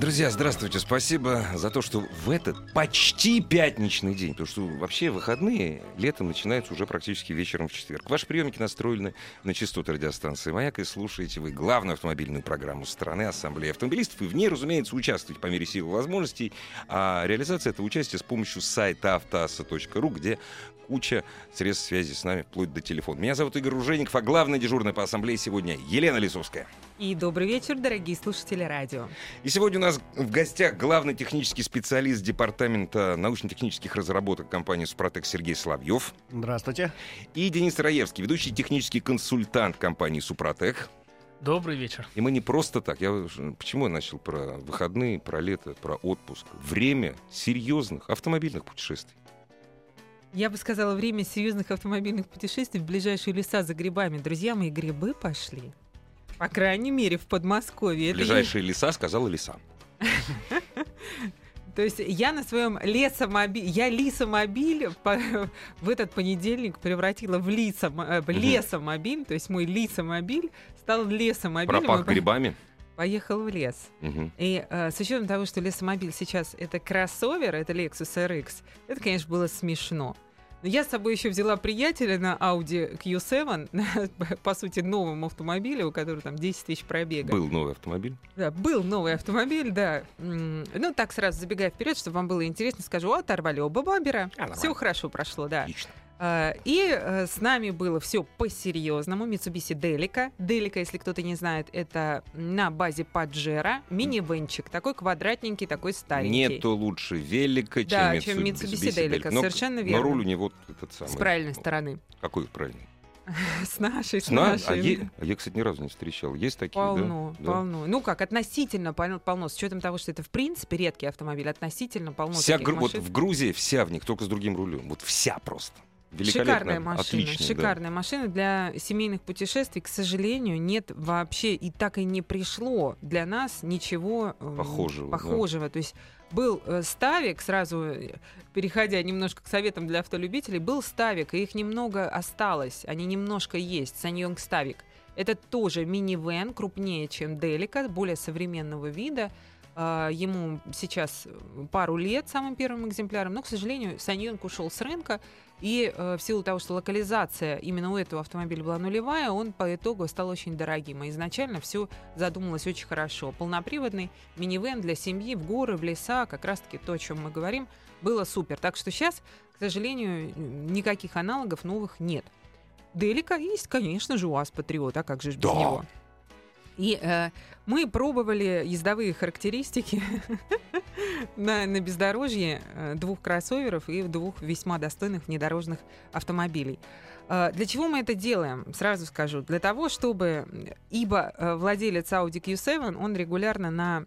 Друзья, здравствуйте. Спасибо за то, что в этот почти пятничный день, потому что вообще выходные летом начинаются уже практически вечером в четверг. Ваши приемники настроены на частоты радиостанции «Маяк» и слушаете вы главную автомобильную программу страны Ассамблеи автомобилистов. И в ней, разумеется, участвуете по мере сил и возможностей. А реализация этого участия с помощью сайта автоасса.ру, где куча средств связи с нами, вплоть до телефона. Меня зовут Игорь Ружеников, а главная дежурная по ассамблее сегодня Елена Лисовская. И добрый вечер, дорогие слушатели радио. И сегодня у нас в гостях главный технический специалист Департамента научно-технических разработок компании «Супротек» Сергей Соловьев. Здравствуйте. И Денис Раевский, ведущий технический консультант компании «Супротек». Добрый вечер. И мы не просто так. Я почему я начал про выходные, про лето, про отпуск? Время серьезных автомобильных путешествий. Я бы сказала, время серьезных автомобильных путешествий в ближайшие леса за грибами. Друзья мои, грибы пошли. По крайней мере, в Подмосковье. Ближайшие Это... леса, сказала леса. То есть я на своем лесомобиле, я лисомобиль в этот понедельник превратила в, лисом, э, лесомобиль, то есть мой лисомобиль стал лесомобилем. Пропах грибами? Поехал в лес. Угу. И э, с учетом того, что лесомобиль сейчас это кроссовер, это Lexus RX, это, конечно, было смешно. Но я с собой еще взяла приятеля на Audi Q7, по сути, новом автомобиле, у которого там 10 тысяч пробега. Был новый автомобиль? Да, был новый автомобиль, да. Ну, так сразу забегая вперед, чтобы вам было интересно, скажу, оторвали оба бампера. А, Все хорошо прошло, да. Отлично. А, и э, с нами было все по-серьезному. Mitsubishi Delica. Delica, если кто-то не знает, это на базе Паджера. Мини-венчик. Такой квадратненький, такой старенький. Нету лучше велика, да, чем Mitsubishi, Mitsubishi Delica. Но, Совершенно верно. Но руль у него этот самый. С правильной стороны. Какой правильный? С нашей, с, с нашей. А я, а я, кстати, ни разу не встречал. Есть такие, полно, да? Полно, Ну как, относительно полно. С учетом того, что это, в принципе, редкий автомобиль, относительно полно вся таких Вот в Грузии вся в них, только с другим рулем. Вот вся просто. Шикарная машина, отличная, шикарная да. машина для семейных путешествий. К сожалению, нет вообще и так и не пришло для нас ничего похожего. похожего. Да. То есть был э, ставик, сразу э, переходя немножко к советам для автолюбителей, был ставик, и их немного осталось, они немножко есть, Саньонг ставик. Это тоже мини-вен, крупнее, чем Делика, более современного вида. А, ему сейчас пару лет самым первым экземпляром, но, к сожалению, Саньонг ушел с рынка, и э, в силу того, что локализация именно у этого автомобиля была нулевая, он по итогу стал очень дорогим. И изначально все задумалось очень хорошо. Полноприводный минивэн для семьи в горы, в леса, как раз-таки то, о чем мы говорим, было супер. Так что сейчас, к сожалению, никаких аналогов новых нет. Делика есть, конечно же, УАЗ Патриот, а как же без да. него? И э, мы пробовали ездовые характеристики на, на бездорожье э, двух кроссоверов и двух весьма достойных внедорожных автомобилей. Э, для чего мы это делаем? Сразу скажу. Для того, чтобы... Ибо э, владелец Audi Q7, он регулярно на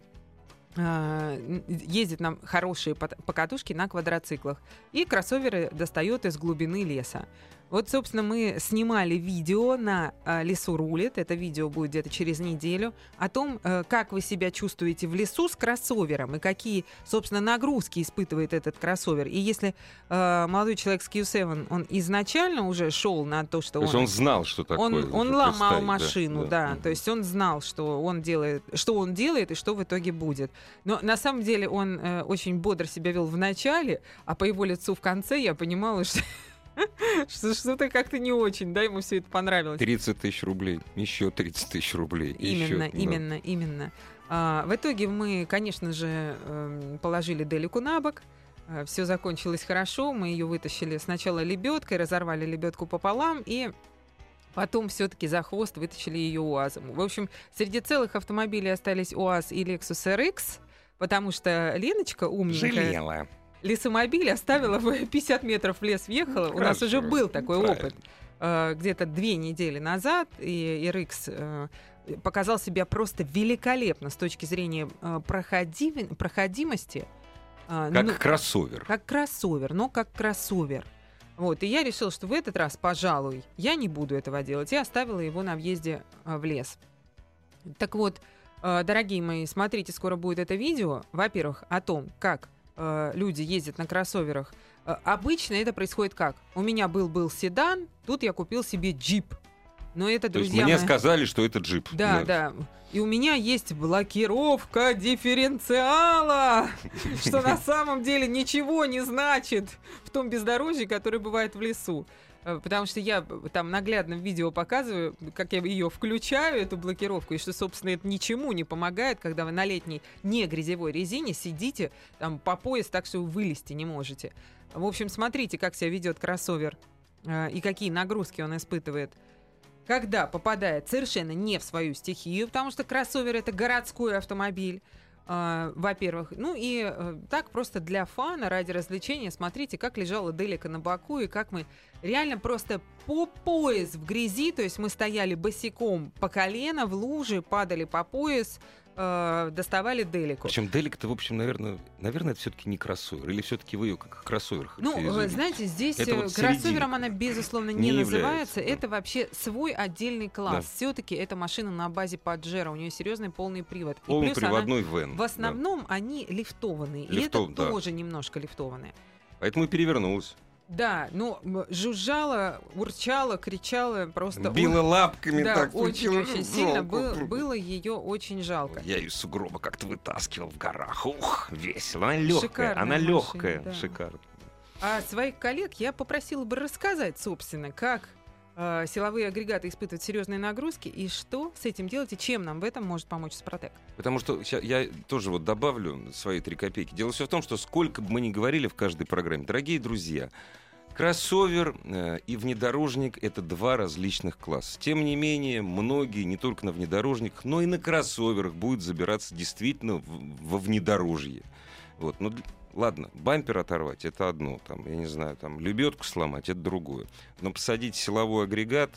ездит на хорошие покатушки на квадроциклах и кроссоверы достает из глубины леса. Вот, собственно, мы снимали видео на э, «Лесу рулит». Это видео будет где-то через неделю. О том, э, как вы себя чувствуете в лесу с кроссовером и какие, собственно, нагрузки испытывает этот кроссовер. И если э, молодой человек с Q7, он изначально уже шел на то, что то он... Он знал, что такое. Он, он ломал машину, да, да. да. То есть он знал, что он делает, что он делает и что в итоге будет. Но на самом деле он э, очень бодро себя вел в начале, а по его лицу в конце я понимала, что что что-то как-то не очень, да, ему все это понравилось. 30 тысяч рублей, еще 30 тысяч рублей. Именно, еще, именно, да. именно. А, в итоге мы, конечно же, эм, положили Делику на бок. А, все закончилось хорошо, мы ее вытащили сначала лебедкой, разорвали лебедку пополам и Потом все-таки за хвост вытащили ее УАЗом. В общем, среди целых автомобилей остались УАЗ и Lexus RX, потому что Леночка умненькая... Жалела лесомобиль, оставила 50 метров в лес, въехала. Ну, У нас уже был такой правильно. опыт. Э, где-то две недели назад, и RX э, показал себя просто великолепно с точки зрения э, проходи... проходимости. А, Как ну, кроссовер. как кроссовер, но как кроссовер. Вот, и я решила, что в этот раз, пожалуй, я не буду этого делать. И оставила его на въезде а, в лес. Так вот, а, дорогие мои, смотрите, скоро будет это видео. Во-первых, о том, как а, люди ездят на кроссоверах. Обычно это происходит как? У меня был-был седан, тут я купил себе джип. Но это, То есть друзья мне мои- сказали, что это джип. да, да. И у меня есть блокировка дифференциала, что на самом деле ничего не значит в том бездорожье, которое бывает в лесу. Э, Потому что я там наглядно в видео показываю, как я ее включаю, эту блокировку, и что, собственно, это ничему не помогает, когда вы на летней не грязевой резине сидите там по пояс так, что вы вылезти не можете. В общем, смотрите, как себя ведет кроссовер э, и какие нагрузки он испытывает когда попадает совершенно не в свою стихию, потому что кроссовер это городской автомобиль. а, во-первых, ну и э, так просто для фана, ради развлечения, смотрите, как лежала Делика на боку и как мы реально просто по пояс в грязи, то есть мы стояли босиком по колено в луже, падали по пояс, э, доставали Делику. Причем Делик-то, в общем, наверное, наверное, это все-таки не кроссовер. Или все-таки вы ее как кроссовер Ну, знаете, здесь Это э, вот кроссовером серединка. она, безусловно, не, Не называется. является, да. Это вообще свой отдельный класс. Да. Все-таки это машина на базе Паджеро. У нее серьезный полный привод. И Полный плюс она- приводной вен. в да. основном они лифтованные. Лифтов, и это да. тоже немножко лифтованные. Поэтому и перевернулась. Да, ну, жужжала, урчала, кричала, просто... Била о- лапками да, так. очень-очень сильно. Был- было ее очень жалко. Я ее сугроба как-то вытаскивал в горах. Ух, весело. Она легкая. Шикарная Она машина, легкая. да. Шикарно. А своих коллег я попросила бы рассказать, собственно, как э, силовые агрегаты испытывают серьезные нагрузки и что с этим делать и чем нам в этом может помочь Спротек. Потому что я тоже вот добавлю свои три копейки. Дело все в том, что сколько бы мы ни говорили в каждой программе, дорогие друзья, кроссовер э, и внедорожник — это два различных класса. Тем не менее, многие не только на внедорожниках, но и на кроссоверах будут забираться действительно во внедорожье. Вот. Д- ладно, бампер оторвать — это одно, там, я не знаю, там, лебедку сломать — это другое. Но посадить силовой агрегат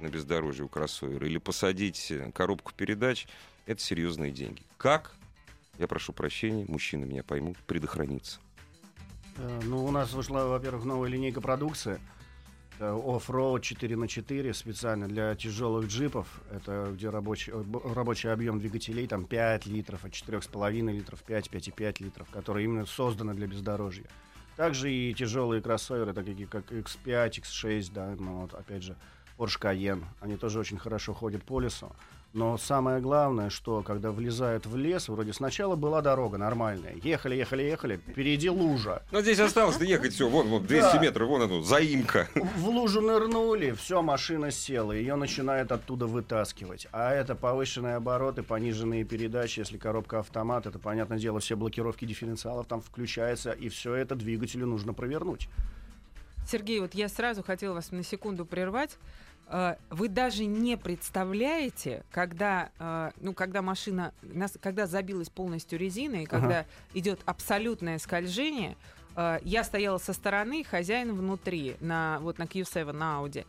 на бездорожье у кроссовера или посадить э, коробку передач — это серьезные деньги. Как? Я прошу прощения, мужчины меня поймут, предохраниться. Э, Ну, у нас вышла, во-первых, новая линейка продукции. Это Off-Road 4 на 4 специально для тяжелых джипов. Это где рабочий, э, рабочий объем двигателей там 5 литров, от 4,5 литров, 5, 5,5 литров, которые именно созданы для бездорожья. Также и тяжелые кроссоверы, такие как X5, X6, да, ну, вот, опять же, Porsche Cayenne. Они тоже очень хорошо ходят по лесу. Но самое главное, что когда влезают в лес, вроде сначала была дорога нормальная. Ехали, ехали, ехали, впереди лужа. Но здесь осталось ехать все, вон, вон 200 Да. метров, вон оно, заимка. В лужу нырнули, все, машина села, ее начинает оттуда вытаскивать. А это повышенные обороты, пониженные передачи, если коробка автомат, это, понятное дело, все блокировки дифференциалов там включаются, и все это двигателю нужно провернуть. Сергей, вот я сразу хотела вас на секунду прервать. Э, Вы даже не представляете, когда, э, ну, когда машина, когда забилась полностью резина и когда идет абсолютное скольжение, э, я стояла со стороны, хозяин внутри, на, вот на Q7 на Audi,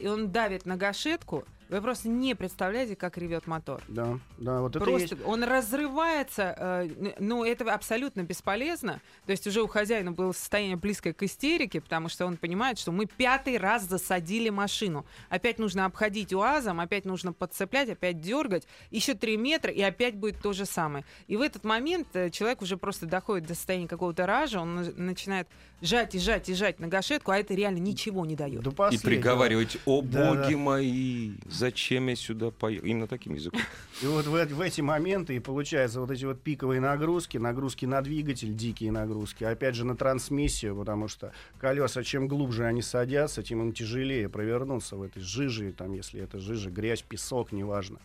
и он давит на гашетку, вы просто не представляете, как ревет мотор. Да, да, вот это Просто есть. он разрывается, э, н- но это абсолютно бесполезно. То есть уже у хозяина было состояние близкое к истерике, потому что он понимает, что мы пятый раз засадили машину. Опять нужно обходить УАЗом, опять нужно подцеплять, опять дергать. Еще три метра, и опять будет то же самое. И в этот момент э, человек уже просто доходит до состояния какого-то ража, он на- начинает жать и жать и жать на гашетку, а это реально ничего не дает. До И приговаривать, о Да, боги да. мои, зачем я сюда поехал? Именно таким языком. И вот в, в эти моменты и получается вот эти вот пиковые нагрузки, нагрузки на двигатель, дикие нагрузки, опять же на трансмиссию, потому что колеса, чем глубже они садятся, тем им тяжелее провернуться в этой жиже, там, если это жижа, грязь, песок, неважно.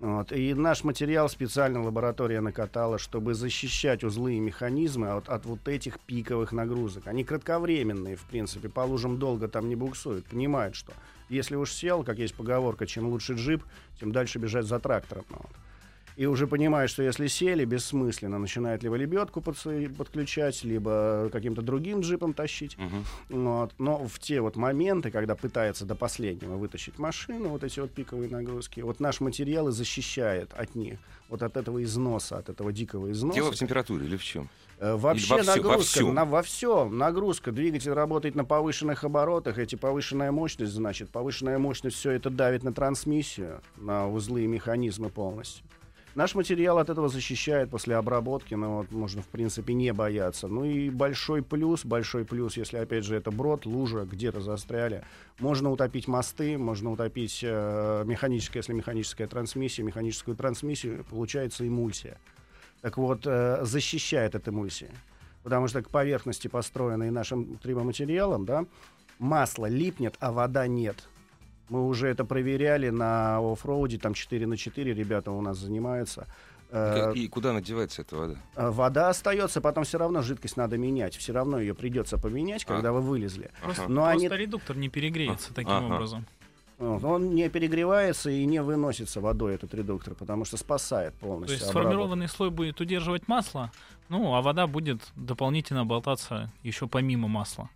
Вот. И наш материал специально лаборатория накатала, чтобы защищать узлы и механизмы от, от вот этих пиковых нагрузок. Они кратковременные, в принципе, по лужам долго там не буксуют. Понимают, что если уж сел, как есть поговорка, чем лучше джип, тем дальше бежать за трактором. Ну, вот. и уже понимают, что если сели, бессмысленно, начинают либо лебедку подключать, либо каким-то другим джипом тащить. Мгм. Вот. Но в те вот моменты, когда пытается до последнего вытащить машину, вот эти вот пиковые нагрузки, вот наш материал и защищает от них, вот от этого износа, от этого дикого износа. Дело в температуре или в чем? Э, Вообще во во нагрузка, всём? на, во все нагрузка. Двигатель работает на повышенных оборотах. Эти повышенная мощность, значит, повышенная мощность, все это давит на трансмиссию, на узлы и механизмы полностью. Наш материал от этого защищает после обработки, но вот можно, в принципе, не бояться. Ну и большой плюс, большой плюс, если, опять же, это брод, лужа, где-то застряли, можно утопить мосты, можно утопить э, механическое, если механическая трансмиссия, механическую трансмиссию, получается эмульсия. Так вот, э, защищает от эмульсии. Потому что к поверхности, построенной нашим трибоматериалом, да, масло липнет, а вода нет. Мы уже это проверяли на оффроуде, там 4 на 4 ребята у нас занимаются. Э, И куда надевается эта вода? э, Вода остается, потом все равно жидкость надо менять. Все равно ее придется поменять, А. когда вы вылезли. Просто. Но просто они- редуктор не перегреется А, таким ага. образом. Вот, Он не перегревается и не выносится водой, этот редуктор, потому что спасает То полностью. есть обработку. сформированный слой будет удерживать масло, ну, а вода будет дополнительно болтаться еще помимо масла.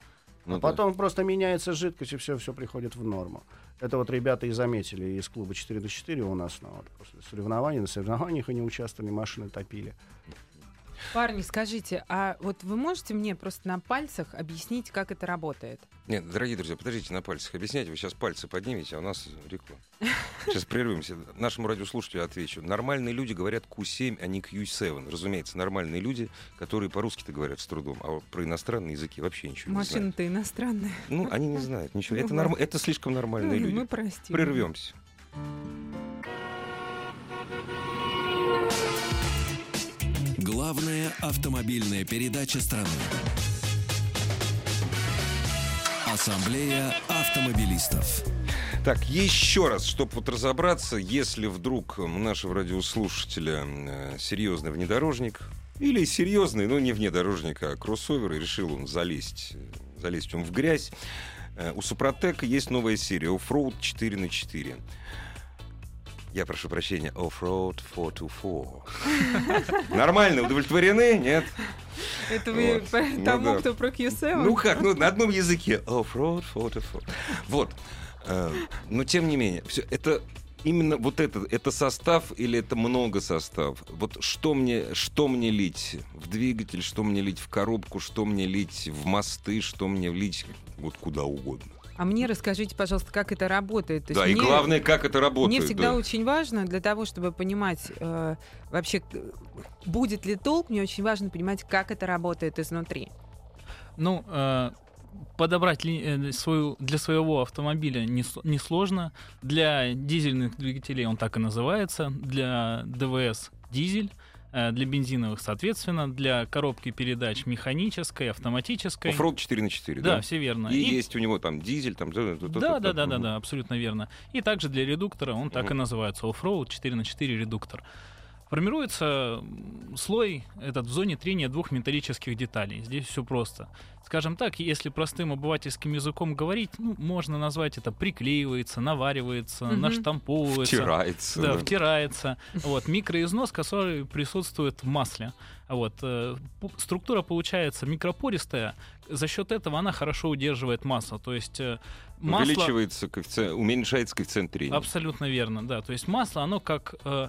Ну а да. потом просто меняется жидкость, и все, все приходит в норму. Это вот ребята и заметили из клуба 4 на 4 у нас ну, вот, после соревнований. На соревнованиях они участвовали, машины топили. Парни, скажите, а вот вы можете мне просто на пальцах объяснить, как это работает? Нет, дорогие друзья, подождите на пальцах объяснять. Вы сейчас пальцы поднимете, а у нас реклама. Сейчас прервемся. Нашему радиослушателю отвечу. Нормальные люди говорят Q7, а не Q7. Разумеется, нормальные люди, которые по-русски-то говорят с трудом, а про иностранные языки вообще ничего не знают. Машина-то иностранная. Ну, они не знают ничего. Ну Это, норм- это слишком нормальные Ну, люди. Мы простим. Прервемся. Главная автомобильная передача страны. Ассамблея автомобилистов. Так, еще раз, чтобы вот разобраться, если вдруг у нашего радиослушателя э, серьезный внедорожник, или серьезный, но не внедорожник, а кроссовер, и решил он залезть, э, залезть он в грязь, э, у Супротека есть новая серия Offroad 4 на 4 я прошу прощения, Offroad 424. Нормально, удовлетворены? Нет? Это вы Вот. Ну тому, да. кто про Q7? Ну как, ну на одном языке. Offroad 44. Вот. Э, Но тем не менее, все это именно вот это, это состав или это много состав? Вот что мне, что мне лить в двигатель, что мне лить в коробку, что мне лить в мосты, что мне лить вот куда угодно. А мне расскажите, пожалуйста, как это работает. То да, и мне- главное, как это работает. Мне всегда да. очень важно для того, чтобы понимать э, вообще, будет ли толк, мне очень важно понимать, как это работает изнутри. Ну, э, подобрать ли- э, свою, для своего автомобиля не несложно. Для дизельных двигателей он так и называется. Для ДВС дизель. Э, Для бензиновых, соответственно, для коробки передач механической, автоматической. Offroad 4 на 4, Да, да? все верно. И, есть у него там дизель, там... Да, да, да, да, да, абсолютно верно. И также для редуктора он так и называется Offroad 4 на 4 редуктор. Формируется слой этот в зоне трения двух металлических деталей. Здесь все просто. Скажем так, если простым обывательским языком говорить, ну, можно назвать это приклеивается, наваривается, Мгм. наштамповывается. Втирается. Да, да. втирается. Вот, микроизнос, который присутствует в масле. Вот, э, структура получается микропористая, за счет этого она хорошо удерживает масло. То есть э, масло... Увеличивается коэффициент, уменьшается коэффициент трения. Абсолютно верно, да. То есть масло, оно как э,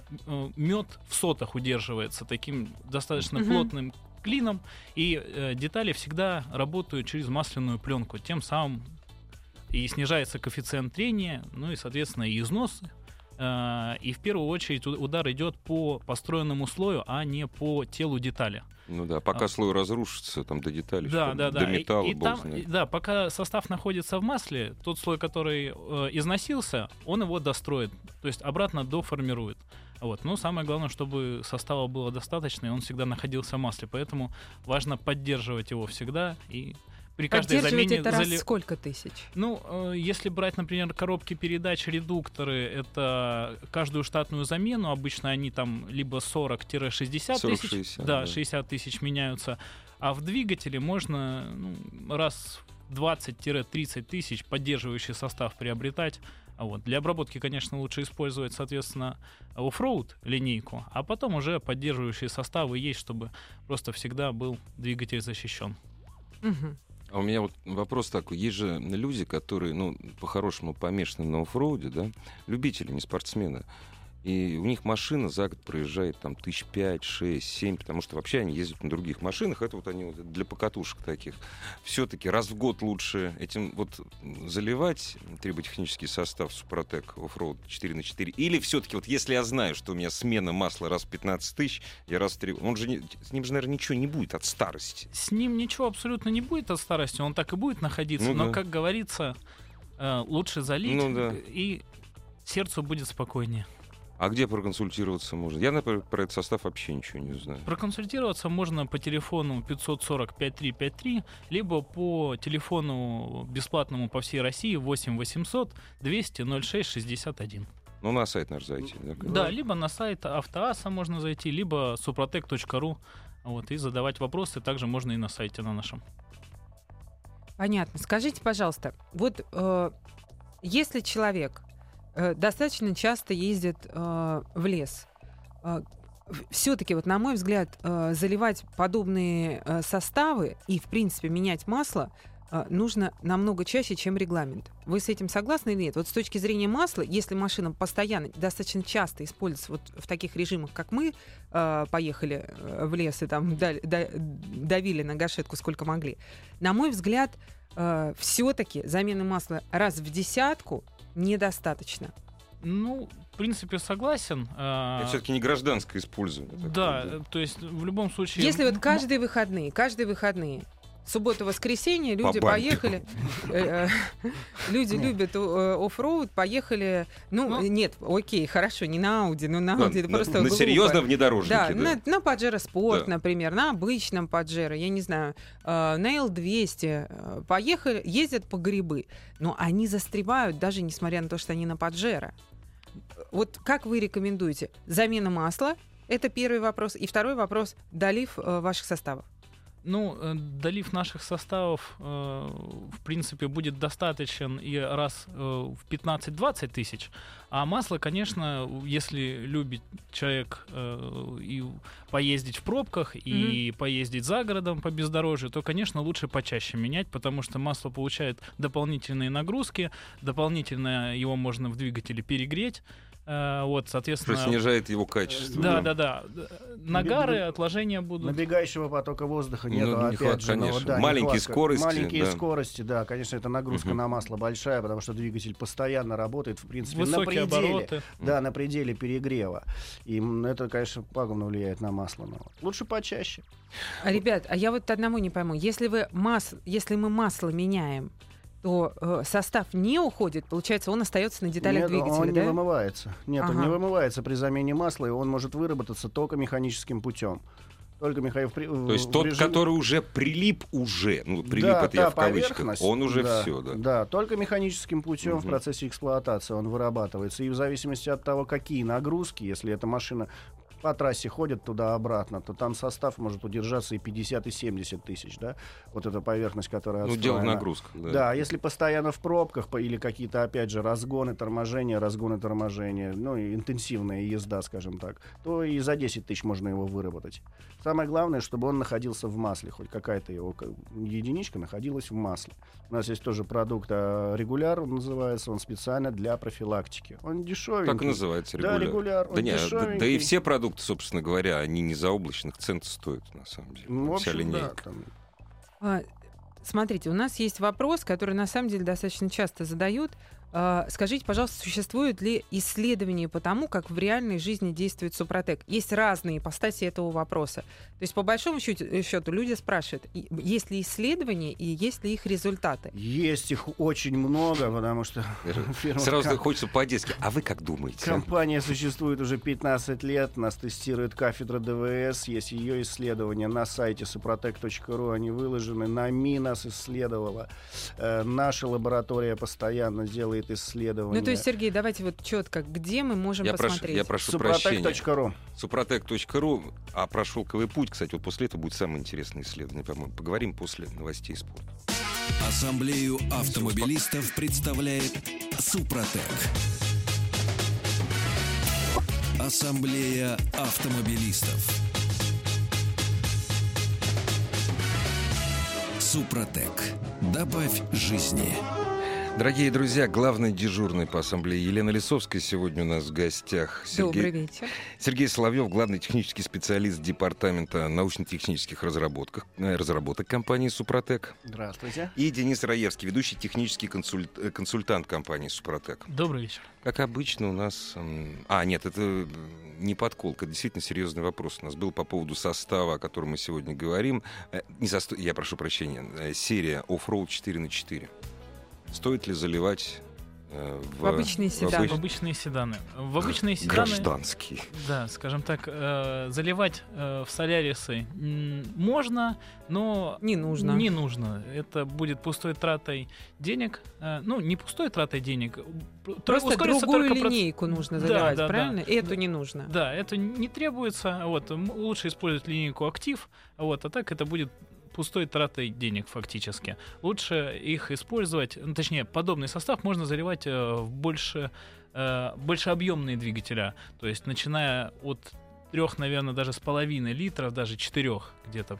мед в сотах удерживается таким достаточно Мгм. плотным клином, и э, детали всегда работают через масляную пленку. Тем самым и снижается коэффициент трения, ну и, соответственно, и износ. Э, и в первую очередь удар идет по построенному слою, а не по телу детали. Ну да, пока А. слой разрушится, там до деталей, Да, что- да, да. до металла, и, и там, знает. да, пока состав находится в масле, тот слой, который э, износился, он его достроит, то есть обратно доформирует. Вот. Но самое главное, чтобы состава было достаточно, и он всегда находился в масле. Поэтому важно поддерживать его всегда и при каждой замене это раз зали- сколько тысяч? ну, э, если брать, например, коробки передач, редукторы, это каждую штатную замену, обычно они там либо 40-60 тысяч, 40-60, да, да. 60 тысяч меняются, а в двигателе можно ну, раз в 20-30 тысяч поддерживающий состав приобретать, Вот. Для обработки, конечно, лучше использовать, соответственно, оффроуд линейку, а потом уже поддерживающие составы есть, чтобы просто всегда был двигатель защищен. Мгм. А у меня вот вопрос такой. Есть же люди, которые, ну, по-хорошему помешаны на оффроуде, да? Любители, не спортсмены. И у них машина за год проезжает там тысяч пять, шесть, семь, потому что вообще они ездят на других машинах. Это вот они вот для покатушек таких. Все-таки раз в год лучше этим вот заливать триботехнический состав Супротек Offroad 4 на 4 Или все-таки вот если я знаю, что у меня смена масла раз в 15 тысяч, я раз в три... Он же не... С ним же, наверное, ничего не будет от старости. С ним ничего абсолютно не будет от старости, он так и будет находиться, Ну но, да. как говорится, э, лучше залить, Ну да. и сердцу будет спокойнее. А где проконсультироваться можно? Я, например, про этот состав вообще ничего не знаю. Проконсультироваться можно по телефону 540-5353, либо по телефону бесплатному по всей России 8 800 200 06 61. Ну, на сайт наш зайти. да, Да, либо на сайт Автоаса можно зайти, либо suprotec.ru вот, и задавать вопросы. Также можно и на сайте на нашем. Понятно. Скажите, пожалуйста, вот э, если человек достаточно часто ездит э, в лес, все-таки, вот на мой взгляд, э, заливать подобные э, составы и, в принципе, менять масло э, нужно намного чаще, чем регламент. Вы с этим согласны или нет? Вот с точки зрения масла, если машина постоянно, достаточно часто используется вот в таких режимах, как мы э, поехали э, в лес и там да- да- давили на гашетку сколько могли, на мой взгляд, все-таки замены масла раз в десятку недостаточно. Ну, в принципе, согласен. А, Это все-таки не гражданское использование. такое, Да, э, то есть в любом случае... Если вот каждые выходные, каждые выходные, суббота, воскресенье, люди По поехали, э, э, люди любят э, оффроуд, поехали, ну, Ну. нет, окей, хорошо, не на Ауди, но на Ладно, Ауди это просто на глупо. серьезном внедорожнике. Да, на, Sport, Да. например, на обычном Pajero, я не знаю, на L200, э, поехали, ездят по грибы, но они застревают, даже несмотря на то, что они на Pajero. Вот как вы рекомендуете? Замена масла, это первый вопрос. И второй вопрос, долив ваших составов. Ну, э, долив наших составов, э, в принципе, будет достаточен и раз э, в 15-20 тысяч. А масло, конечно, если любит человек и поездить в пробках, и поездить за городом по бездорожью, то, конечно, лучше почаще менять, потому что масло получает дополнительные нагрузки, дополнительно его можно в двигателе перегреть. Э, Вот, Что соответственно... снижает его качество. Да, да, да. Нагары, Наби- отложения будут. Набегающего потока воздуха Ну, нет, нехватка, опять же, ну, конечно. да, Маленькие нехватка. скорости, Маленькие да. скорости, да, конечно, это нагрузка Мгм. на масло большая, потому что двигатель постоянно работает, в принципе, на Высокие пределе. обороты. Да, на пределе перегрева. И это, конечно, пагубно влияет на масло. Но лучше почаще. А, Ребят, а я вот одному не пойму. Если, вы мас... Если мы масло меняем, то э, состав не уходит, получается, он остается на деталях Нет, двигателя, он не да? вымывается. Нет, он Ага. не вымывается при замене масла, и он может выработаться только механическим путем. Только Михаил То есть тот, который уже прилип уже, ну, прилип да, это я в кавычках, он уже да, все, да. Да, только механическим путем в Мгм. процессе эксплуатации он вырабатывается. И в зависимости от того, какие нагрузки, если эта машина по трассе ходит туда-обратно, то там состав может удержаться и 50, и 70 тысяч, да? Вот эта поверхность, которая Ну, дело нагрузках. Да. Да, если постоянно в пробках или какие-то, опять же, разгоны, торможения, разгоны, торможения, ну и интенсивная езда, скажем так, то и за 10 тысяч можно его выработать. Самое главное, чтобы он находился в масле, хоть какая-то его ка- единичка находилась в масле. У нас есть тоже продукт а, регуляр, он называется, он специально для профилактики. Он дешевенький. Так и называется Да, регуляр. регуляр, он Да, не, да, да и все продукты, собственно говоря, они не заоблачных цен стоят, на самом деле. Ну, в Вся общем, да, линейка. там А, Смотрите, у нас есть вопрос, который на самом деле достаточно часто задают. А, Скажите, пожалуйста, существуют ли исследования по тому, как в реальной жизни действует Супротек? Есть разные ипостаси этого вопроса. То есть, по большому счету, э, люди спрашивают, есть ли исследования и есть ли их результаты? Есть их очень много, потому что фирма Сразу Кам- хочется по-детски. А вы как думаете? Компания существует уже 15 лет, нас тестирует кафедра ДВС, есть ее исследования на сайте suprotec.ru, они выложены, НАМИ нас исследовала, Э, наша лаборатория постоянно делает исследования. Ну, то есть, Сергей, давайте вот четко, где мы можем Я прошу, посмотреть? я прошу прощения. Suprotec.ru. Супротек.ру, а про шелковый путь, кстати, вот после этого будет самое интересное исследование, по-моему. Поговорим после новостей спорта. Ассамблею автомобилистов представляет Супротек. Ассамблея автомобилистов. Супротек. Добавь жизни. Дорогие друзья, главный дежурный по ассамблее Елена Лисовская сегодня у нас в гостях. Добрый вечер. Сергей Соловьев, главный технический специалист Департамента научно-технических разработок, э, разработок компании «Супротек». Здравствуйте. И Денис Раевский, ведущий технический консульт- э, консультант компании «Супротек». Добрый вечер. Как обычно у нас... А, нет, это не подколка, это действительно серьезный вопрос. У нас был по поводу состава, о котором мы сегодня говорим. Э, Не состо- Я прошу прощения. э, Серия Offroad 4 на 4 Стоит ли заливать э, в, В обычные в седаны. обыч- В обычные седаны. В обычные седаны, гражданские? да, скажем так, э, заливать э, в солярисы можно, но Не нужно. Не нужно. Это будет пустой тратой денег. Э, ну, не пустой тратой денег. Просто другую только проц- линейку нужно Да, заливать, да, да. правильно? Эту не нужно. Да, это не требуется. Вот, лучше использовать линейку актив. Вот, а так это будет пустой тратой денег фактически. Лучше их использовать, ну, точнее, подобный состав можно заливать э, в больше, э, больше объемные двигателя. То есть, начиная от трех, наверное, даже с половиной литров, даже четырех где-то.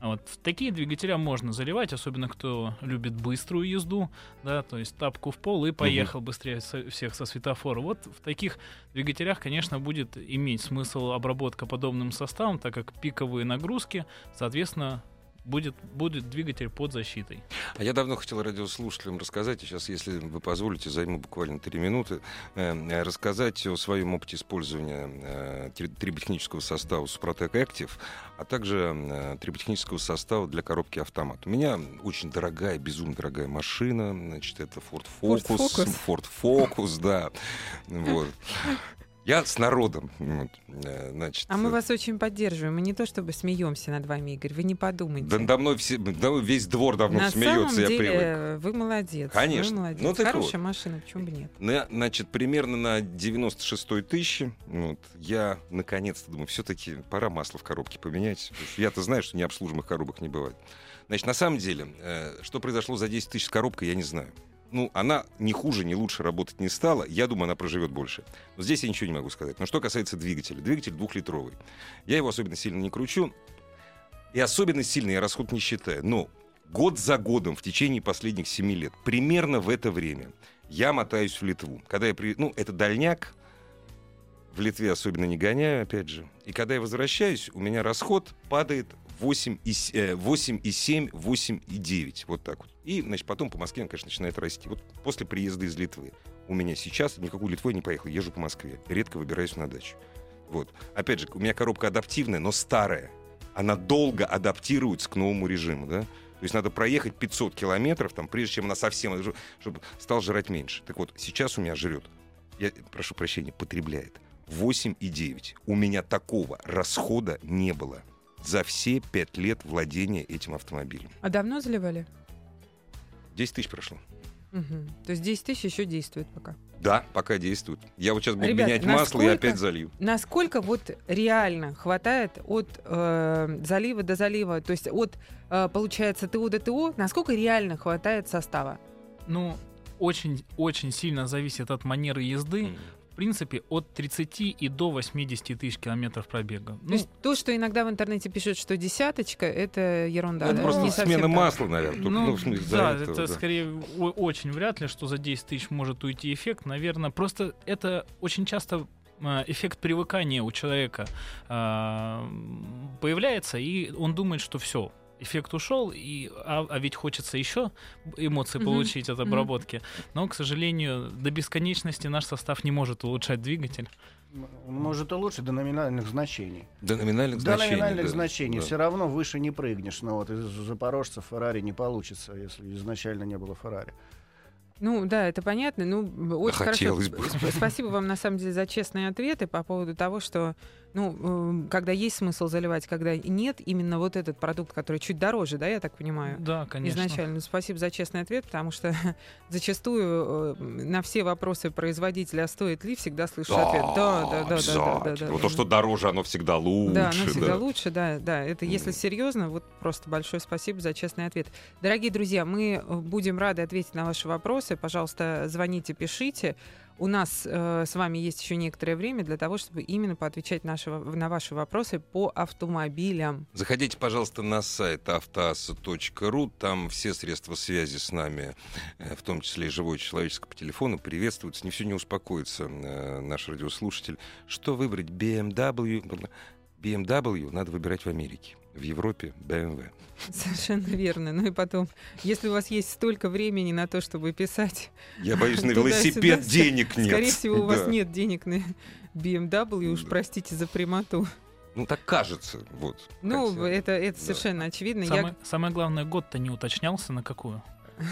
Вот такие двигателя можно заливать, особенно кто любит быструю езду, да, то есть тапку в пол и поехал быстрее со- всех со светофора. Вот в таких двигателях, конечно, будет иметь смысл обработка подобным составом, так как пиковые нагрузки, соответственно, будет, будет двигатель под защитой. А я давно хотел радиослушателям рассказать, и сейчас, если вы позволите, займу буквально три минуты, э, рассказать о своем опыте использования э, три- триботехнического состава Супротек Active, а также э, триботехнического состава для коробки автомат. У меня очень дорогая, безумно дорогая машина, значит, это Ford Ford Focus, Focus. Ford Focus, да, вот. Я с народом, вот, э, значит. А мы вас очень поддерживаем. Мы не то чтобы смеемся над вами, Игорь. Вы не подумайте. Да надо мной все, да весь двор давно На смеется, самом я деле, привык. вы молодец. Конечно. Вы молодец. Ну, так Хорошая машина, почему бы нет? На, значит, примерно на 96-й тысячи вот, я наконец-то думаю, все-таки пора масло в коробке поменять. Я-то знаю, что необслуживаемых коробок не бывает. Значит, на самом деле, э, что произошло за 10 тысяч с коробкой, я не знаю. Ну, она ни хуже, ни лучше работать не стала. Я думаю, она проживет больше. Но здесь я ничего не могу сказать. Но что касается двигателя. Двигатель двухлитровый. Я его особенно сильно не кручу. И особенно сильно я расход не считаю. Но год за годом в течение последних 7 лет, примерно в это время, я мотаюсь в Литву. Когда я при... Ну, это дальняк. В Литве особенно не гоняю, опять же. И когда я возвращаюсь, у меня расход падает 8,7, 8,7, 8,9. Вот так вот. И, значит, потом по Москве он, конечно, начинает расти. Вот после приезда из Литвы. У меня сейчас никакой Литвой не поехал. Езжу по Москве. Редко выбираюсь на дачу. Вот. Опять же, у меня коробка адаптивная, но старая. Она долго адаптируется к новому режиму, да? То есть надо проехать 500 километров, там, прежде чем она совсем, чтобы стал жрать меньше. Так вот, сейчас у меня жрет, я прошу прощения, потребляет 8,9. У меня такого расхода не было за все 5 лет владения этим автомобилем. А давно заливали? 10 тысяч прошло. Мгм. То есть 10 тысяч еще действует пока. Да, пока действует. Я вот сейчас буду Ребят, менять масло и опять залью. Насколько вот реально хватает от э, залива до залива, то есть от, э, получается, ТО до ТО, насколько реально хватает состава? Ну, очень-очень сильно зависит от манеры езды. М. В принципе, от 30 и до 80 тысяч километров пробега. То Ну, есть то, что иногда в интернете пишут, что десяточка, это ерунда. это да? просто Не смена так. масла, наверное. только, Ну, в смысле, да, этого, это да. скорее о- очень вряд ли, что за 10 тысяч может уйти эффект. Наверное, просто это очень часто а, эффект привыкания у человека а, появляется, и он думает, что все. Эффект ушел, и, а, а ведь хочется еще эмоций Мгм. получить от обработки. Но, к сожалению, до бесконечности наш состав не может улучшать двигатель. Он может улучшить до номинальных значений. До номинальных До значений. номинальных да, значений. да. Все равно выше не прыгнешь. Но вот из запорожца Феррари не получится, если изначально не было Феррари. Ну да, это понятно. Ну, очень Хотелось хорошо. бы. Сп- Спасибо вам на самом деле за честные ответы по поводу того, что, ну, э, когда есть смысл заливать, когда нет, именно вот этот продукт, который чуть дороже, да, я так понимаю. Да, конечно. Изначально. Ну, Спасибо за честный ответ, потому что зачастую э, на все вопросы производителя, а стоит ли, всегда слышу ответ. Да, да, да, да, да, да, да. Вот то, что дороже, оно всегда лучше. Да, оно всегда да. лучше, да, да. Это если серьезно, вот просто большое спасибо за честный ответ. Дорогие друзья, мы э, будем рады ответить на ваши вопросы. Пожалуйста, звоните, пишите. У нас э, с вами есть еще некоторое время для того, чтобы именно поотвечать наши, во- на ваши вопросы по автомобилям. Заходите, пожалуйста, на сайт автоаса.ру. Там все средства связи с нами, э, в том числе и живое человеческое по телефону, приветствуются. Не все не успокоится э, наш радиослушатель. Что выбрать? BMW? BMW надо выбирать в Америке. В Европе BMW. Совершенно верно. Ну и потом, если у вас есть столько времени на то, чтобы писать, Я боюсь, на велосипед денег нет. скорее всего, у вас Да. нет денег на BMW, уж простите за прямоту. Ну, так кажется. Вот. Ну, Хотя- это, это да. совершенно очевидно. Я Самое, самое главное, год-то не уточнялся, на какую.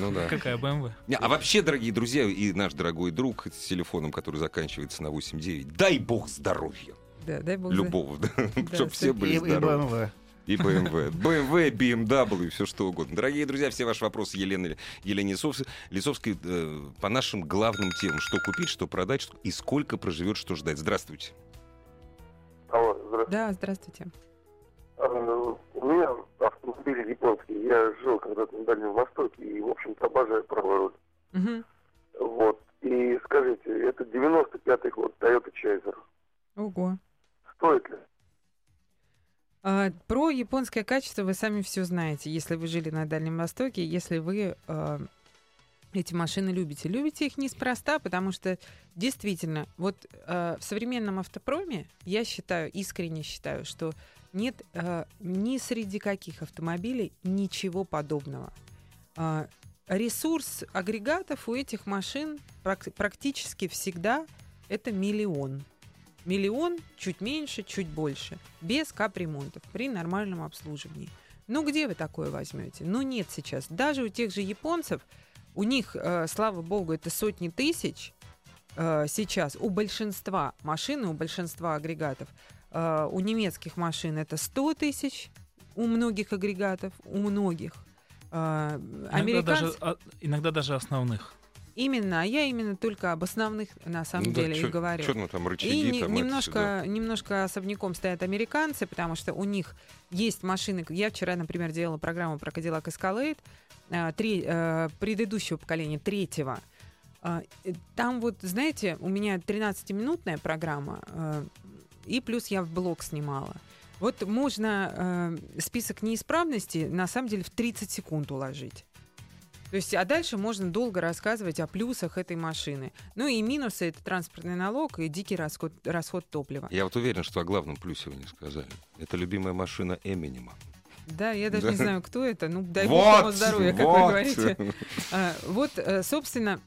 Ну да. Какая BMW? Не, А вообще, дорогие друзья, и наш дорогой друг с телефоном, который заканчивается на 8.9, дай бог здоровья. Да, дай бог Любого, да. Да, Чтобы все были И, здоровы. BMW. И BMW. BMW, BMW, все что угодно. Дорогие друзья, все ваши вопросы Елены, Елене Лисовс- Лисовской э, по нашим главным темам. Что купить, что продать, что- и сколько проживет, что ждать. Здравствуйте. Алло, здравствуйте. Да, здравствуйте. А, У меня автомобиль японский. Я жил когда-то на Дальнем Востоке и, в общем-то, обожаю правый руль. Мгм. Вот. И скажите, это 95-й год, Toyota Chaser. Ого. Стоит ли? А, про японское качество вы сами все знаете, если вы жили на Дальнем Востоке, если вы а, эти машины любите. Любите их неспроста, потому что действительно, вот а, в современном автопроме я считаю, искренне считаю, что нет а, ни среди каких автомобилей ничего подобного. А, ресурс агрегатов у этих машин прак- практически всегда это миллион. Миллион, чуть меньше, чуть больше, без капремонтов, при нормальном обслуживании. Ну где вы такое возьмете? Ну нет сейчас. Даже у тех же японцев, у них, э, слава богу, это сотни тысяч э, сейчас. У большинства машин, у большинства агрегатов. Э, у немецких машин это 100 тысяч, у многих агрегатов, у многих. Иногда даже, американцы- а, иногда даже основных. Именно, а я именно только об основных на самом деле и говорю. Что ну там И рычаги, не- там это немножко, немножко особняком стоят американцы, потому что у них есть машины. Я вчера, например, делала программу про Cadillac Escalade э, три- э, предыдущего поколения, третьего. Э, Там вот, знаете, у меня 13-минутная программа, и плюс я в блог снимала. Вот можно э, список неисправностей на самом деле в 30 секунд уложить. То есть, а дальше можно долго рассказывать о плюсах этой машины. Ну и минусы это транспортный налог и дикий расход, расход топлива. Я вот уверен, что о главном плюсе вы не сказали. Это любимая машина Эминема. Да, я даже Да. не знаю, кто это. Ну, дай бог ему здоровья, как вы вот. говорите. А, Вот, э, собственно,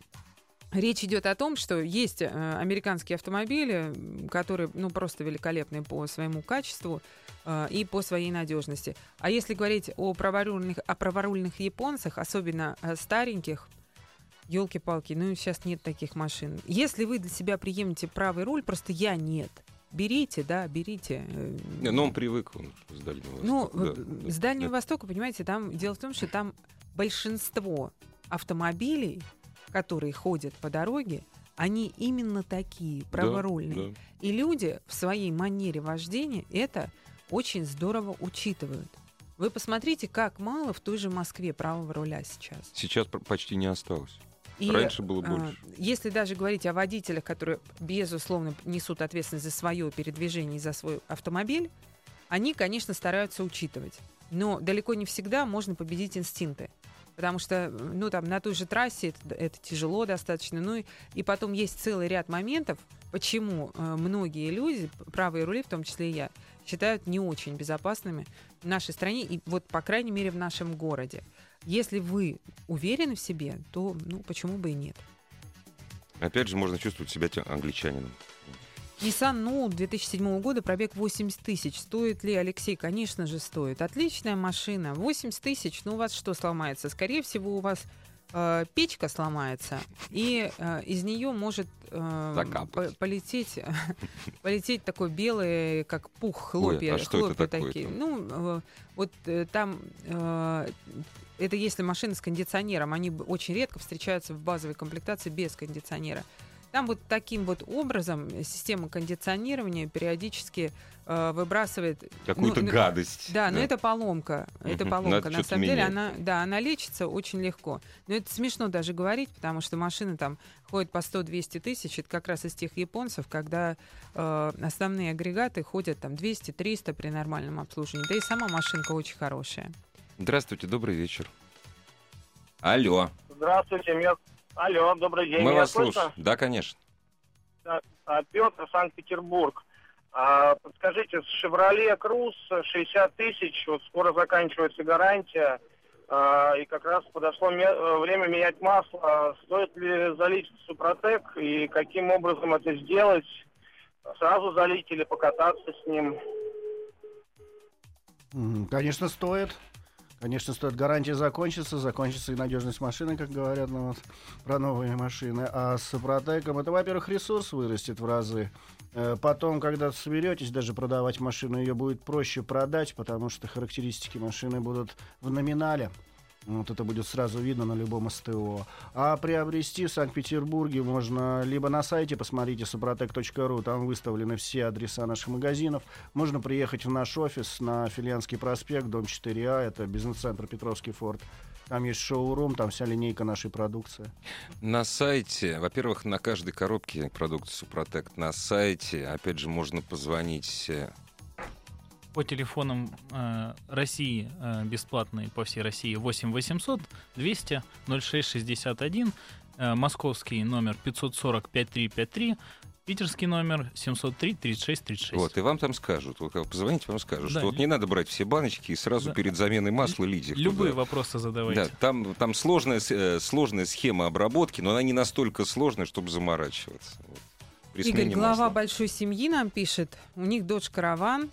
речь идет о том, что есть э, американские автомобили, которые, ну, просто великолепны по своему качеству э, и по своей надежности. А если говорить о праворульных, о праворульных японцах, особенно стареньких, елки-палки, ну, сейчас нет таких машин. Если вы для себя приемете правый руль, просто я нет. Берите, да, берите. э, Не, ну он привык, он с Дальнего ну, Востока, э, да, с Дальнего да. Востока, понимаете, там дело в том, что там большинство автомобилей, которые ходят по дороге, они именно такие, праворульные. Да, И люди в своей манере вождения это очень здорово учитывают. Вы посмотрите, как мало в той же Москве правого руля сейчас. Сейчас почти не осталось. И, Раньше было а, больше. Если даже говорить о водителях, которые, безусловно, несут ответственность за свое передвижение и за свой автомобиль, они, конечно, стараются учитывать. Но далеко не всегда можно победить инстинкты. Потому что, ну, там, на той же трассе это, это тяжело достаточно. Ну, и, и потом есть целый ряд моментов, почему э, многие люди, правые рули, в том числе и я, считают не очень безопасными в нашей стране и вот, по крайней мере, в нашем городе. Если вы уверены в себе, то, ну, почему бы и нет. Опять же, можно чувствовать себя англичанином. Nissan Note 2007 года, пробег 80 тысяч. Стоит ли, Алексей? Конечно же, стоит. Отличная машина. 80 тысяч, ну у вас что сломается? Скорее всего, у вас э, печка сломается, и э, из нее может э, по- полететь, полететь такой белый, как пух, Ой, хлопья, а что это хлопья такое такие. там? Ну, э, вот э, там э, это если машина с кондиционером, они очень редко встречаются в базовой комплектации без кондиционера. Там вот таким вот образом система кондиционирования периодически э, выбрасывает Какую-то ну, ну, гадость. да, но это поломка. Это Мгм. поломка. Надо На самом деле, она, да, она лечится очень легко. Но это смешно даже говорить, потому что машины там ходят по 100-200 тысяч. Это как раз из тех японцев, когда э, основные агрегаты ходят там 200-300 при нормальном обслуживании. Да и сама машинка очень хорошая. Здравствуйте, добрый вечер. Алло, Здравствуйте, меня... Алло, добрый день. мы меня вас слушаем. Да, конечно. А, Петр, Санкт-Петербург. А, подскажите, Chevrolet Cruze 60 тысяч, вот скоро заканчивается гарантия, а, и как раз подошло ме- э, время менять масло. А Стоит ли залить в Супротек и каким образом это сделать? Сразу залить или покататься с ним? Конечно, стоит. Конечно, стоит. Гарантия закончится, закончится и надежность машины, как говорят ну, вот, про новые машины. А с Супротеком это, во-первых, ресурс вырастет в разы. Э, Потом, когда соберетесь даже продавать машину, ее будет проще продать, потому что характеристики машины будут в номинале. Вот это будет сразу видно на любом СТО. А приобрести в Санкт-Петербурге можно либо на сайте, посмотрите suprotec.ru, там выставлены все адреса наших магазинов. Можно приехать в наш офис на Филианский проспект, дом 4А, это бизнес-центр Петровский форт. Там есть шоурум, там вся линейка нашей продукции. На сайте, во-первых, на каждой коробке продукции Супротек на сайте, опять же, можно позвонить э, По телефонам э, России э, бесплатные по всей России 8 800 200 06 61, э, московский номер 540 5353, питерский номер 703 36 36. Вот, и вам там скажут, вот, когда позвоните, вам скажут, Да. что вот не надо брать все баночки и сразу Да. перед заменой масла лить их Любые туда. вопросы задавайте. Да, там, там сложная, э, сложная схема обработки, но она не настолько сложная, чтобы заморачиваться. Вот. Игорь, глава масла. большой семьи нам пишет, у них дочь караван,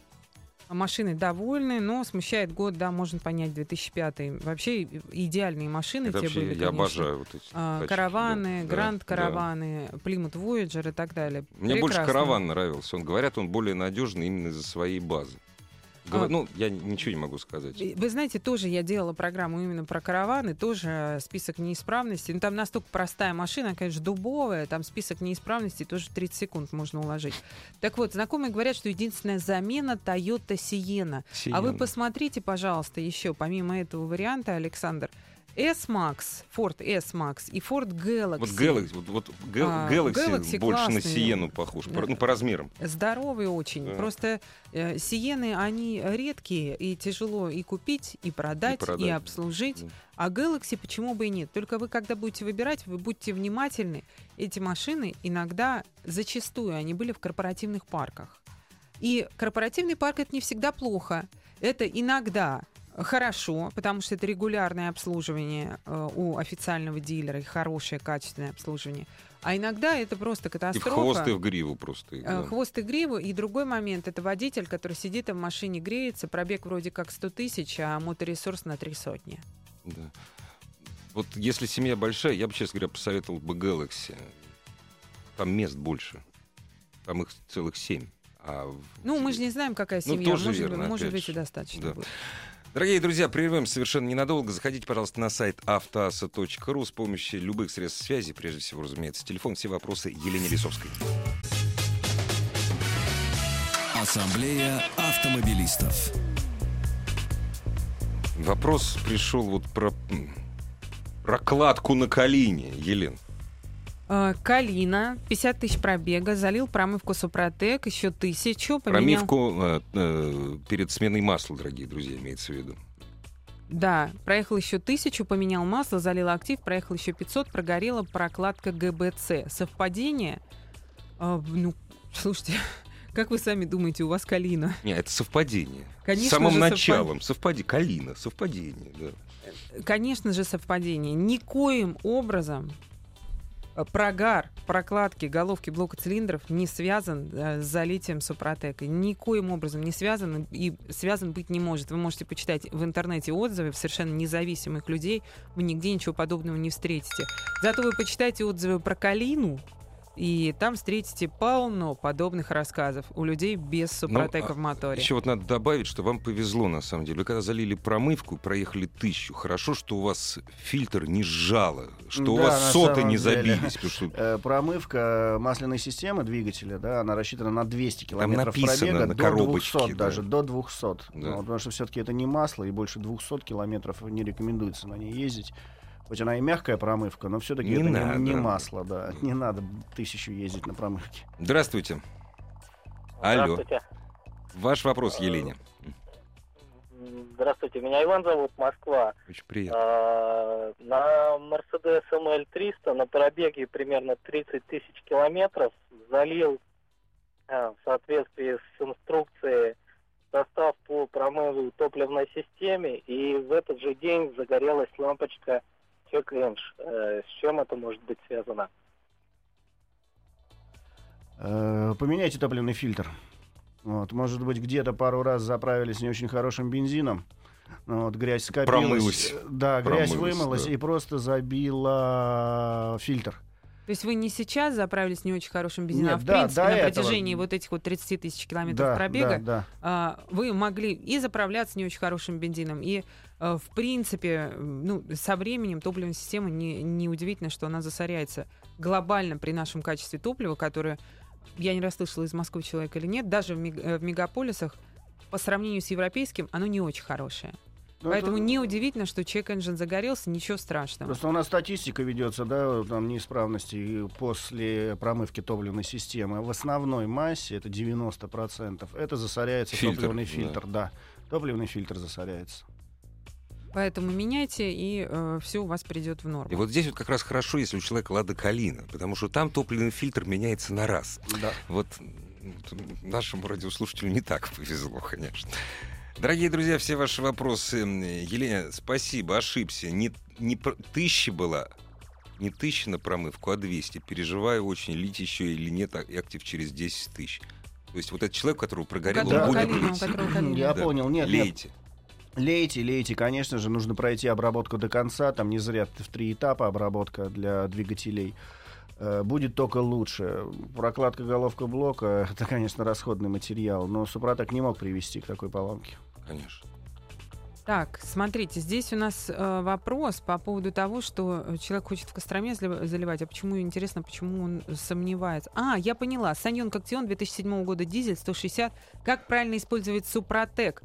машины довольны, но смущает год, да, можно понять, 2005. Вообще идеальные машины Это те вообще, были, я конечно. обожаю вот эти А, тачки, караваны, да, Гранд да, караваны, Плимут Voyager и так далее. да. Мне больше Прекрасно. караван нравился. Он, говорят, он более надежный именно из-за своей базы. Говор- А- Ну, я ничего не могу сказать. Вы знаете, тоже я делала программу именно про караваны, тоже список неисправностей. Ну, там настолько простая машина, конечно, дубовая, там список неисправностей тоже 30 секунд можно уложить. Так вот, знакомые говорят, что единственная замена Toyota Sienna. А вы Sienna. посмотрите, пожалуйста, еще помимо этого варианта, Александр, S-Max, Ford S-Max и Ford Galaxy. Вот Galaxy, вот, вот Gal- А, Galaxy, Galaxy больше на классный. Сиену похож, Да. по, ну, по размерам. Здоровый очень. Да. Просто э, Сиены, они редкие, и тяжело и купить, и продать, и, продать, да. обслужить. Да. А Galaxy почему бы и нет? Только вы, когда будете выбирать, вы будьте внимательны. Эти машины иногда, зачастую, они были в корпоративных парках. И корпоративный парк это не всегда плохо. Это иногда хорошо, потому что это регулярное обслуживание э, у официального дилера и хорошее качественное обслуживание. А иногда это просто И в катастрофа. хвост, и в гриву просто. и, Э, да. Хвост и гриву. И другой момент, это водитель, который сидит в машине, греется, пробег вроде как 100 тысяч, а моторесурс на три сотни. Да. Вот если семья большая, я бы, честно говоря, посоветовал бы Galaxy. Там мест больше. Там их целых семь. А Ну, мы же не знаем, какая Ну, семья. тоже может верно, может быть, и достаточно Да. будет. Дорогие друзья, прерываем совершенно ненадолго. Заходите, пожалуйста, на сайт автоаса.ру с помощью любых средств связи, прежде всего, разумеется, телефон. Все вопросы Елене Лисовской. Ассамблея автомобилистов. Вопрос пришел вот про прокладку на Калине, Елен. Э, Калина, 50 тысяч пробега, залил промывку Супротек, еще тысячу, поменял... Промивку э, э, перед сменой масла, дорогие друзья, имеется в виду. Да, проехал еще тысячу, поменял масло, залил актив, проехал еще 500, прогорела прокладка ГБЦ. Совпадение? А, ну, слушайте, как вы сами думаете, у вас Калина? Не, это совпадение. Конечно С самым же, совпад- началом. Совпадение. Калина, совпадение, да. Конечно же, совпадение. Никоим образом э, прогар прокладки головки блока цилиндров не связан э, с залитием супротека. Никоим образом не связан и связан быть не может. Вы можете почитать в интернете отзывы совершенно независимых людей. Вы нигде ничего подобного не встретите. Зато вы почитайте отзывы про калину, и там встретите полно подобных рассказов у людей без супротека Ну, в моторе. Еще вот надо добавить, что вам повезло, на самом деле. Вы когда залили промывку, проехали тысячу. Хорошо, что у вас фильтр не сжало, что у Да, вас на соты не деле. забились. Потому что Э, Промывка масляной системы двигателя, да, она рассчитана на 200 километров написано пробега, на до коробочке, 200 да. даже, до 200. Да. Ну, потому что все-таки это не масло, и больше 200 километров не рекомендуется на ней ездить. Хоть она и мягкая промывка, но все-таки Не это надо. не, не масло, да. Не надо тысячу ездить на промывке. Здравствуйте. Алло. Здравствуйте. Ваш вопрос, Елене. Здравствуйте, меня Иван зовут, Москва. Очень приятно. А, На Mercedes ML 300 на пробеге примерно 30 тысяч километров залил а, в соответствии с инструкцией состав по промыву топливной системе, и в этот же день загорелась лампочка Check Engine. Э, С чем это может быть связано? Э, Поменяйте топливный фильтр. Вот, может быть, где-то пару раз заправились не очень хорошим бензином. Ну, Вот, грязь скопилась. Промылась. Да, грязь Промылась, вымылась да. и просто забила фильтр. То есть вы не сейчас заправились не очень хорошим бензином, Нет, а в да, принципе на этого. протяжении вот этих вот 30 тысяч километров Да, пробега да, да. а, вы могли и заправляться не очень хорошим бензином, и а, в принципе, ну, со временем топливная система не, не удивительно, что она засоряется глобально при нашем качестве топлива, которое я не расслышала из Москвы человека или нет, даже в, мег- э, в мегаполисах по сравнению с европейским оно не очень хорошее. Ну, Поэтому это- неудивительно, что чек-энджин загорелся, ничего страшного. Просто у нас статистика ведется, да, там неисправности после промывки топливной системы. В основной массе, это 90%, это засоряется Фильтр, топливный да. фильтр, да. Топливный фильтр засоряется. Поэтому меняйте, и все у вас придет в норму. И вот здесь вот как раз хорошо, если у человека лада калина, потому что там топливный фильтр меняется на раз. Да. Вот нашему радиослушателю не так повезло, конечно. Дорогие друзья, все ваши вопросы. Елена, спасибо, ошибся. Не, не тысяча была, не тысяча на промывку, а 200. Переживаю очень, лить еще или нет, а- актив через 10 тысяч. То есть вот этот человек, которого прогорел, он будет калина, у лить. Я Да. понял, нет, нет. Лейте. Лейте, лейте, конечно же, нужно пройти обработку до конца, там не зря в три этапа обработка для двигателей. Э, Будет только лучше. Прокладка головка блока это, конечно, расходный материал, но Супротек не мог привести к такой поломке. Конечно. Так, смотрите, здесь у нас э, вопрос по поводу того, что э, человек хочет в Костроме зали- заливать. А почему, интересно, почему он сомневается? А, я поняла. Саньон Коктион 2007 года дизель 160. Как правильно использовать Супротек?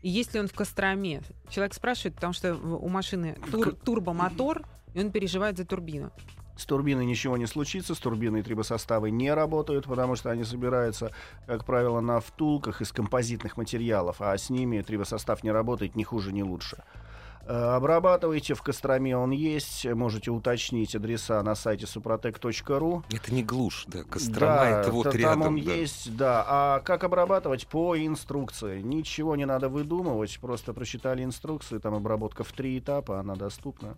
И есть ли он в Костроме? Человек спрашивает, потому что у машины тур- турбомотор, и он переживает за турбину. С турбиной ничего не случится, с турбиной трибосоставы не работают, потому что они собираются, как правило, на втулках из композитных материалов, а с ними трибосостав не работает ни хуже, ни лучше. Э, Обрабатывайте, в Костроме он есть, можете уточнить адреса на сайте suprotec.ru. Это не глушь, да. Кострома Да, это вот та- рядом. Там он да. есть, да. А как обрабатывать? По инструкции. Ничего не надо выдумывать. Просто прочитали инструкцию. Там обработка в три этапа, она доступна.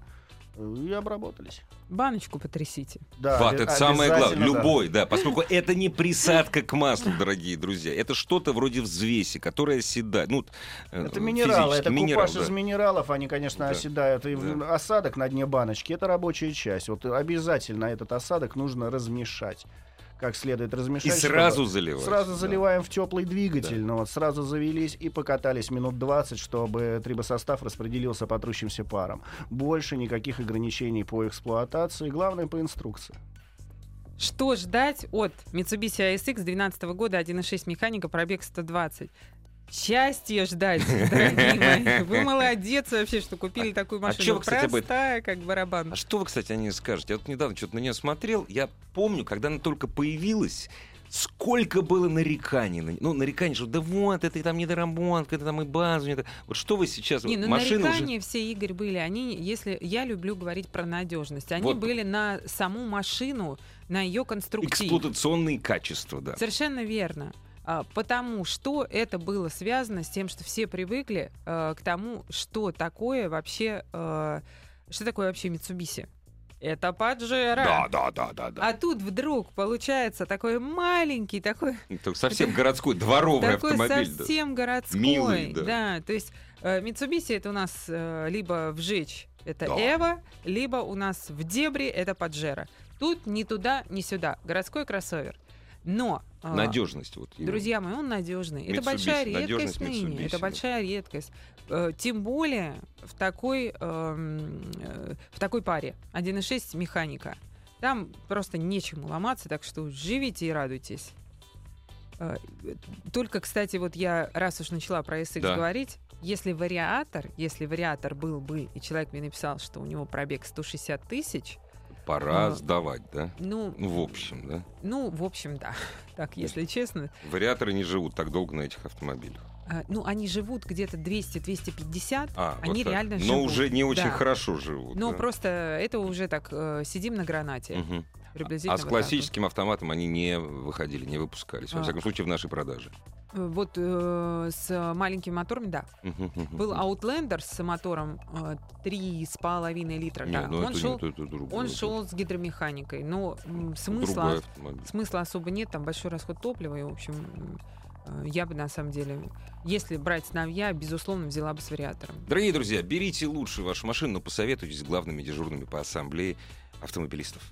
И обработались. Баночку потрясите. Да, обе- это самое главное. обязательно, да. Любой, да. Поскольку это не присадка к маслу, дорогие друзья. Это что-то вроде взвеси, которая оседает. Ну, э, Это минералы, это минерал, купаж да. из минералов, они, конечно, Да. оседают. И Да. осадок на дне баночки это рабочая часть. Вот обязательно этот осадок нужно размешать. Как следует И размешать. сразу чтобы- заливать. Сразу да. заливаем в теплый двигатель. Да. Ну вот сразу завелись и покатались минут 20, чтобы трибосостав распределился по трущимся парам. Больше никаких ограничений по эксплуатации. Главное по инструкции. Что ждать от Mitsubishi ASX 2012 года 1.6 механика, пробег 120? Счастье ждать, дорогие мои. Вы молодец вообще, что купили такую А машину. чё вы, кстати, об Простая, как барабан. А что вы, кстати, о ней скажете? Я вот недавно что-то на нее смотрел. Я помню, когда она только появилась, сколько было нареканий. на- Ну, нареканий, что да вот, это и там недоработка, это там и базу. не это». Вот что вы сейчас... Не, ну машина уже- нарекания все, Игорь, были. Они, если я люблю говорить про надежность, они Вот. были на саму машину, на ее конструктив. Эксплуатационные качества, да. Совершенно верно. А, Потому что это было связано с тем, что все привыкли э, к тому, что такое вообще, э, что такое вообще Mitsubishi. это Паджеро. Да, да, да, да, да. А тут вдруг получается такой маленький, такой, Это совсем городской, дворовый такой автомобиль. да. совсем городской. Милый, да. то есть э, Mitsubishi это у нас либо вжечь, это Да. Эва, либо у нас в дебри это Паджеро. Тут ни туда, ни сюда. Городской кроссовер. Но э, Надежность. Вот, именно. Друзья мои, он надежный. Это большая редкость ныне. Mitsubishi, Это да. большая редкость. Э, Тем более в такой, эм, э, в такой паре. 1.6 механика. Там просто нечему ломаться, так что живите и радуйтесь. Э, Только, кстати, вот я, раз уж начала про SX Да. говорить, если вариатор, если вариатор был бы, и человек мне написал, что у него пробег 160 тысяч, Пора А. сдавать, да? ну, Ну, в общем, да. ну, в общем, да. Так, если честно, Вариаторы не живут так долго на этих автомобилях. А, Ну, они живут где-то 200-250, А, вот они так. реально Но живут. уже не очень Да. хорошо живут. Но да. просто это уже так, э, сидим на гранате. Приблизительно А с вот так вот. классическим автоматом они не выходили, не выпускались. Во А. всяком случае, в нашей продаже. Э, Вот э, с маленькими моторами, да. Был. Outlander с мотором э, 3,5 литра. Не, да. ну он это, шел, нет, это другое. он это шел с гидромеханикой. Но м, смысла, смысла особо нет, там большой расход топлива. И, в общем, э, я бы на самом деле, если брать сновья, безусловно, взяла бы с вариатором. Дорогие друзья, берите лучше вашу машину, но посоветуйтесь с главными дежурными по ассамблее автомобилистов.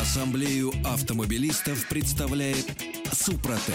Ассамблею автомобилистов представляет Супротек.